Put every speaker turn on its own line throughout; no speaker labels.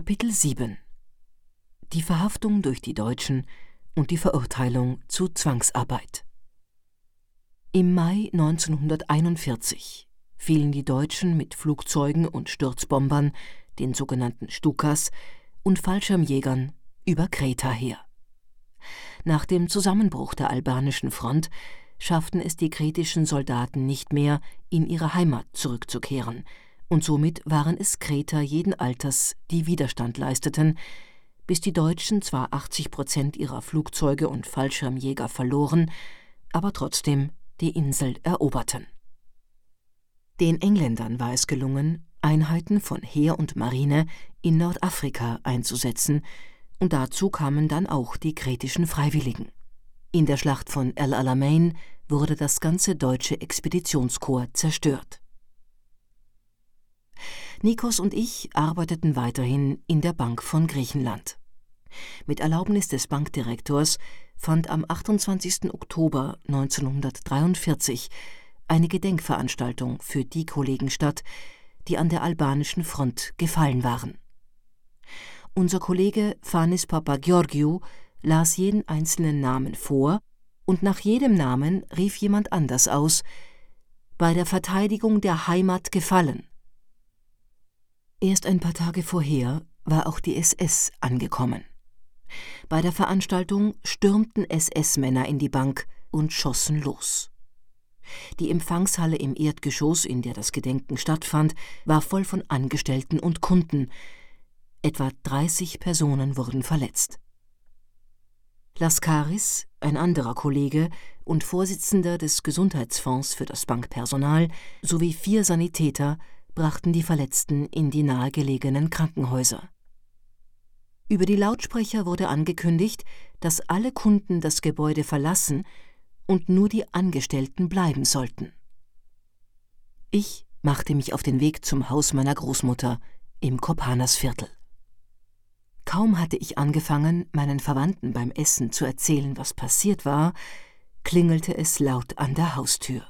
Kapitel 7 Die Verhaftung durch die Deutschen und die Verurteilung zu Zwangsarbeit. Im Mai 1941 fielen die Deutschen mit Flugzeugen und Sturzbombern, den sogenannten Stukas, und Fallschirmjägern über Kreta her. Nach dem Zusammenbruch der albanischen Front schafften es die kretischen Soldaten nicht mehr, in ihre Heimat zurückzukehren, und somit waren es Kreter jeden Alters, die Widerstand leisteten, bis die Deutschen zwar 80 Prozent ihrer Flugzeuge und Fallschirmjäger verloren, aber trotzdem die Insel eroberten. Den Engländern war es gelungen, Einheiten von Heer und Marine in Nordafrika einzusetzen, und dazu kamen dann auch die kretischen Freiwilligen. In der Schlacht von El Alamein wurde das ganze deutsche Expeditionskorps zerstört. Nikos und ich arbeiteten weiterhin in der Bank von Griechenland. Mit Erlaubnis des Bankdirektors fand am 28. Oktober 1943 eine Gedenkveranstaltung für die Kollegen statt, die an der albanischen Front gefallen waren. Unser Kollege Fanis Papageorgiou las jeden einzelnen Namen vor, und nach jedem Namen rief jemand anders aus Bei der Verteidigung der Heimat gefallen. Erst ein paar Tage vorher war auch die SS angekommen. Bei der Veranstaltung stürmten SS-Männer in die Bank und schossen los. Die Empfangshalle im Erdgeschoss, in der das Gedenken stattfand, war voll von Angestellten und Kunden. Etwa 30 Personen wurden verletzt. Laskaris, ein anderer Kollege und Vorsitzender des Gesundheitsfonds für das Bankpersonal, sowie vier Sanitäter brachten die Verletzten in die nahegelegenen Krankenhäuser. Über die Lautsprecher wurde angekündigt, dass alle Kunden das Gebäude verlassen und nur die Angestellten bleiben sollten. Ich machte mich auf den Weg zum Haus meiner Großmutter im Kopanersviertel. Kaum hatte ich angefangen, meinen Verwandten beim Essen zu erzählen, was passiert war, klingelte es laut an der Haustür.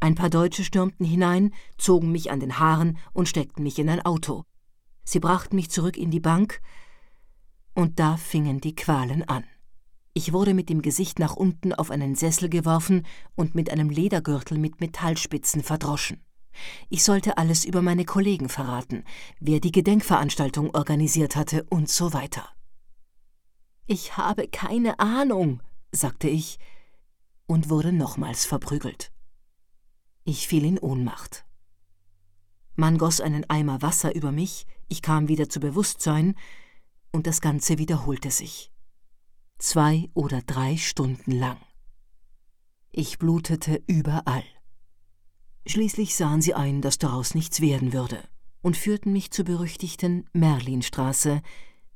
Ein paar Deutsche stürmten hinein, zogen mich an den Haaren und steckten mich in ein Auto. Sie brachten mich zurück in die Bank, und da fingen die Qualen an. Ich wurde mit dem Gesicht nach unten auf einen Sessel geworfen und mit einem Ledergürtel mit Metallspitzen verdroschen. Ich sollte alles über meine Kollegen verraten, wer die Gedenkveranstaltung organisiert hatte und so weiter. Ich habe keine Ahnung, sagte ich und wurde nochmals verprügelt. Ich fiel in Ohnmacht. Man goss einen Eimer Wasser über mich, ich kam wieder zu Bewusstsein, und das Ganze wiederholte sich. Zwei oder drei Stunden lang. Ich blutete überall. Schließlich sahen sie ein, dass daraus nichts werden würde, und führten mich zur berüchtigten Merlinstraße,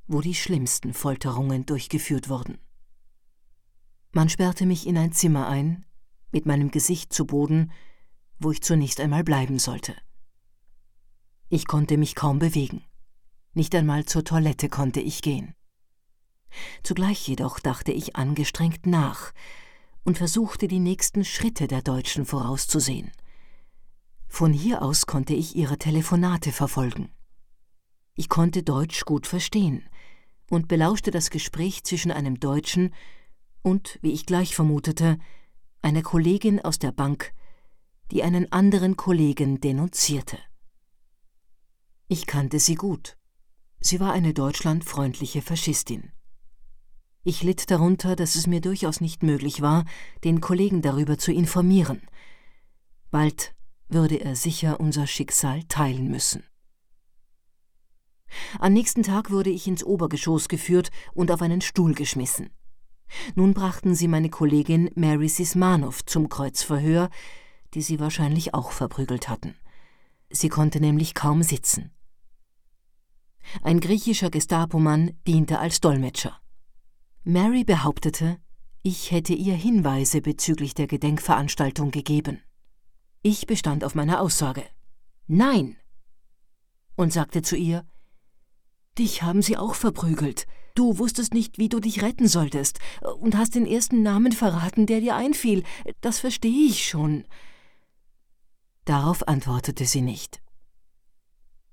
wo die schlimmsten Folterungen durchgeführt wurden. Man sperrte mich in ein Zimmer ein, mit meinem Gesicht zu Boden, wo ich zunächst einmal bleiben sollte. Ich konnte mich kaum bewegen. Nicht einmal zur Toilette konnte ich gehen. Zugleich jedoch dachte ich angestrengt nach und versuchte die nächsten Schritte der Deutschen vorauszusehen. Von hier aus konnte ich ihre Telefonate verfolgen. Ich konnte Deutsch gut verstehen und belauschte das Gespräch zwischen einem Deutschen und, wie ich gleich vermutete, einer Kollegin aus der Bank, die einen anderen Kollegen denunzierte. Ich kannte sie gut. Sie war eine deutschlandfreundliche Faschistin. Ich litt darunter, dass es mir durchaus nicht möglich war, den Kollegen darüber zu informieren. Bald würde er sicher unser Schicksal teilen müssen. Am nächsten Tag wurde ich ins Obergeschoss geführt und auf einen Stuhl geschmissen. Nun brachten sie meine Kollegin Mary Sismanow zum Kreuzverhör, die sie wahrscheinlich auch verprügelt hatten. Sie konnte nämlich kaum sitzen. Ein griechischer Gestapomann diente als Dolmetscher. Mary behauptete, ich hätte ihr Hinweise bezüglich der Gedenkveranstaltung gegeben. Ich bestand auf meiner Aussage. Nein. Und sagte zu ihr, Dich haben sie auch verprügelt. Du wusstest nicht, wie du dich retten solltest, und hast den ersten Namen verraten, der dir einfiel. Das verstehe ich schon. Darauf antwortete sie nicht.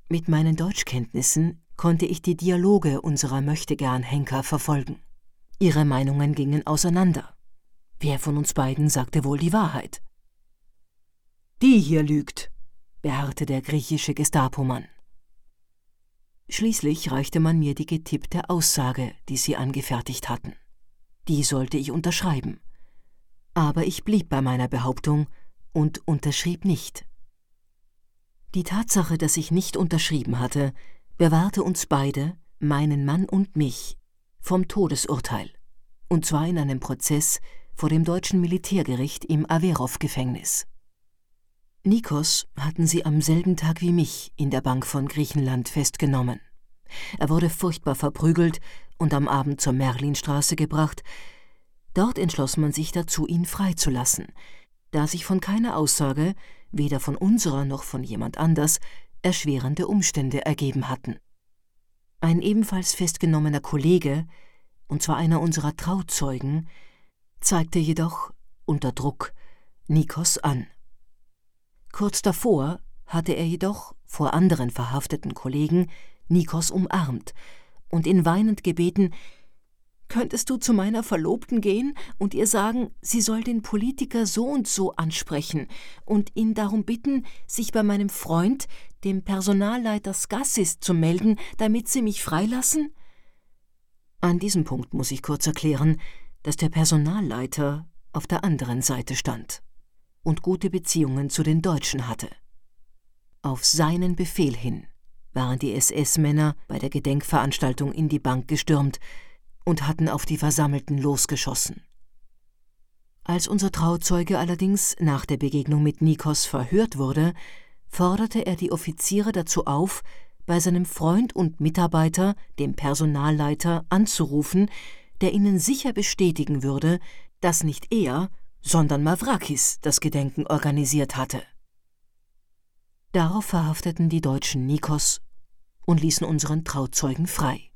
Mit meinen Deutschkenntnissen konnte ich die Dialoge unserer Möchtegern-Henker verfolgen. Ihre Meinungen gingen auseinander. Wer von uns beiden sagte wohl die Wahrheit? Die hier lügt, beharrte der griechische Gestapomann. Schließlich reichte man mir die getippte Aussage, die sie angefertigt hatten. Die sollte ich unterschreiben. Aber ich blieb bei meiner Behauptung und unterschrieb nicht. Die Tatsache, dass ich nicht unterschrieben hatte, bewahrte uns beide, meinen Mann und mich, vom Todesurteil, und zwar in einem Prozess vor dem deutschen Militärgericht im Averov-Gefängnis. Nikos hatten sie am selben Tag wie mich in der Bank von Griechenland festgenommen. Er wurde furchtbar verprügelt und am Abend zur Merlinstraße gebracht. Dort entschloss man sich dazu, ihn freizulassen, da sich von keiner Aussage, weder von unserer noch von jemand anders, erschwerende Umstände ergeben hatten. Ein ebenfalls festgenommener Kollege, und zwar einer unserer Trauzeugen, zeigte jedoch unter Druck Nikos an. Kurz davor hatte er jedoch vor anderen verhafteten Kollegen Nikos umarmt und ihn weinend gebeten, Könntest du zu meiner Verlobten gehen und ihr sagen, sie soll den Politiker so und so ansprechen und ihn darum bitten, sich bei meinem Freund, dem Personalleiter Skassis, zu melden, damit sie mich freilassen? An diesem Punkt muss ich kurz erklären, dass der Personalleiter auf der anderen Seite stand und gute Beziehungen zu den Deutschen hatte. Auf seinen Befehl hin waren die SS-Männer bei der Gedenkveranstaltung in die Bank gestürmt und hatten auf die Versammelten losgeschossen. Als unser Trauzeuge allerdings nach der Begegnung mit Nikos verhört wurde, forderte er die Offiziere dazu auf, bei seinem Freund und Mitarbeiter, dem Personalleiter, anzurufen, der ihnen sicher bestätigen würde, dass nicht er, sondern Mavrakis das Gedenken organisiert hatte. Darauf verhafteten die Deutschen Nikos und ließen unseren Trauzeugen frei.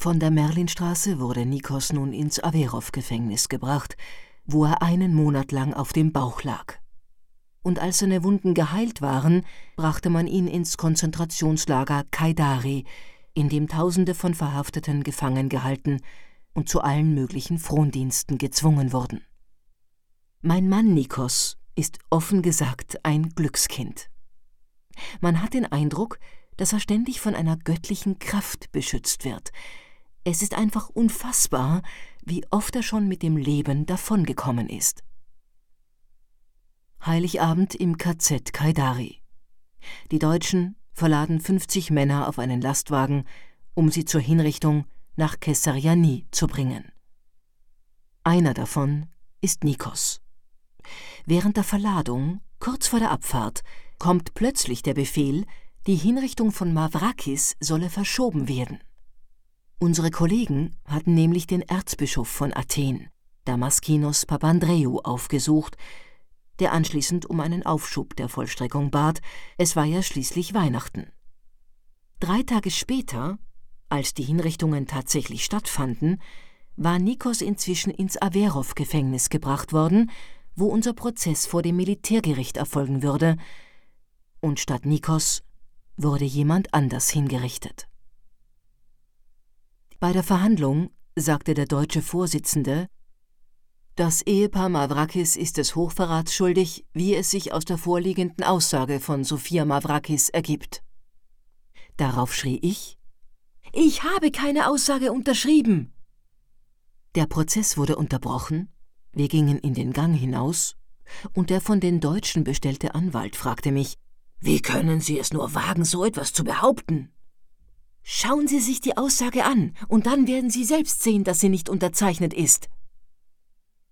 Von der Merlinstraße wurde Nikos nun ins Averov-Gefängnis gebracht, wo er einen Monat lang auf dem Bauch lag. Und als seine Wunden geheilt waren, brachte man ihn ins Konzentrationslager Kaidari, in dem Tausende von Verhafteten gefangen gehalten und zu allen möglichen Frondiensten gezwungen wurden. Mein Mann Nikos ist offen gesagt ein Glückskind. Man hat den Eindruck, dass er ständig von einer göttlichen Kraft beschützt wird. Es ist einfach unfassbar, wie oft er schon mit dem Leben davongekommen ist. Heiligabend im KZ Kaidari. Die Deutschen verladen 50 Männer auf einen Lastwagen, um sie zur Hinrichtung nach Kessariani zu bringen. Einer davon ist Nikos. Während der Verladung, kurz vor der Abfahrt, kommt plötzlich der Befehl, die Hinrichtung von Mavrakis solle verschoben werden. Unsere Kollegen hatten nämlich den Erzbischof von Athen, Damaskinos Papandreou, aufgesucht, der anschließend um einen Aufschub der Vollstreckung bat, es war ja schließlich Weihnachten. Drei Tage später, als die Hinrichtungen tatsächlich stattfanden, war Nikos inzwischen ins Averov-Gefängnis gebracht worden wo unser Prozess vor dem Militärgericht erfolgen würde, und statt Nikos wurde jemand anders hingerichtet. Bei der Verhandlung sagte der deutsche Vorsitzende, das Ehepaar Mavrakis ist des Hochverrats schuldig, wie es sich aus der vorliegenden Aussage von Sophia Mavrakis ergibt. Darauf schrie ich, ich habe keine Aussage unterschrieben. Der Prozess wurde unterbrochen wir gingen in den Gang hinaus, und der von den Deutschen bestellte Anwalt fragte mich Wie können Sie es nur wagen, so etwas zu behaupten? Schauen Sie sich die Aussage an, und dann werden Sie selbst sehen, dass sie nicht unterzeichnet ist.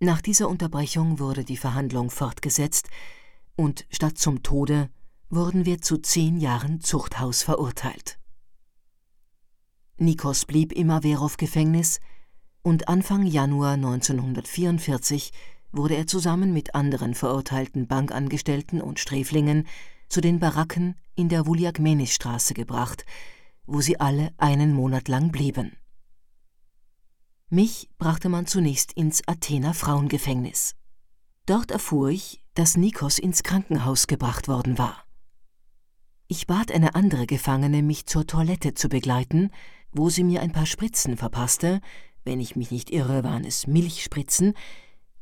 Nach dieser Unterbrechung wurde die Verhandlung fortgesetzt, und statt zum Tode wurden wir zu zehn Jahren Zuchthaus verurteilt. Nikos blieb im Averov-Gefängnis, und Anfang Januar 1944 wurde er zusammen mit anderen verurteilten Bankangestellten und Sträflingen zu den Baracken in der Wuliakmenis-Straße gebracht, wo sie alle einen Monat lang blieben. Mich brachte man zunächst ins Athener Frauengefängnis. Dort erfuhr ich, dass Nikos ins Krankenhaus gebracht worden war. Ich bat eine andere Gefangene, mich zur Toilette zu begleiten, wo sie mir ein paar Spritzen verpasste, wenn ich mich nicht irre, waren es Milchspritzen,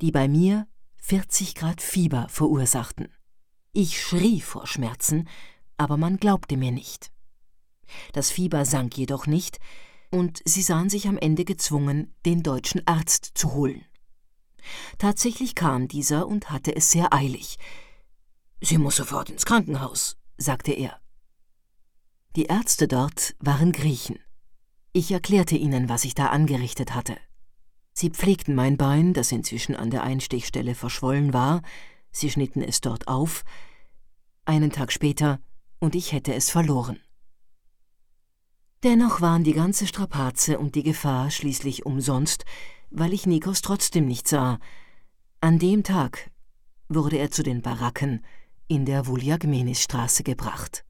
die bei mir 40 Grad Fieber verursachten. Ich schrie vor Schmerzen, aber man glaubte mir nicht. Das Fieber sank jedoch nicht, und sie sahen sich am Ende gezwungen, den deutschen Arzt zu holen. Tatsächlich kam dieser und hatte es sehr eilig. Sie muss sofort ins Krankenhaus, sagte er. Die Ärzte dort waren Griechen. Ich erklärte ihnen, was ich da angerichtet hatte. Sie pflegten mein Bein, das inzwischen an der Einstichstelle verschwollen war, sie schnitten es dort auf, einen Tag später, und ich hätte es verloren. Dennoch waren die ganze Strapaze und die Gefahr schließlich umsonst, weil ich Nikos trotzdem nicht sah. An dem Tag wurde er zu den Baracken in der Vuliagmenis-Straße gebracht.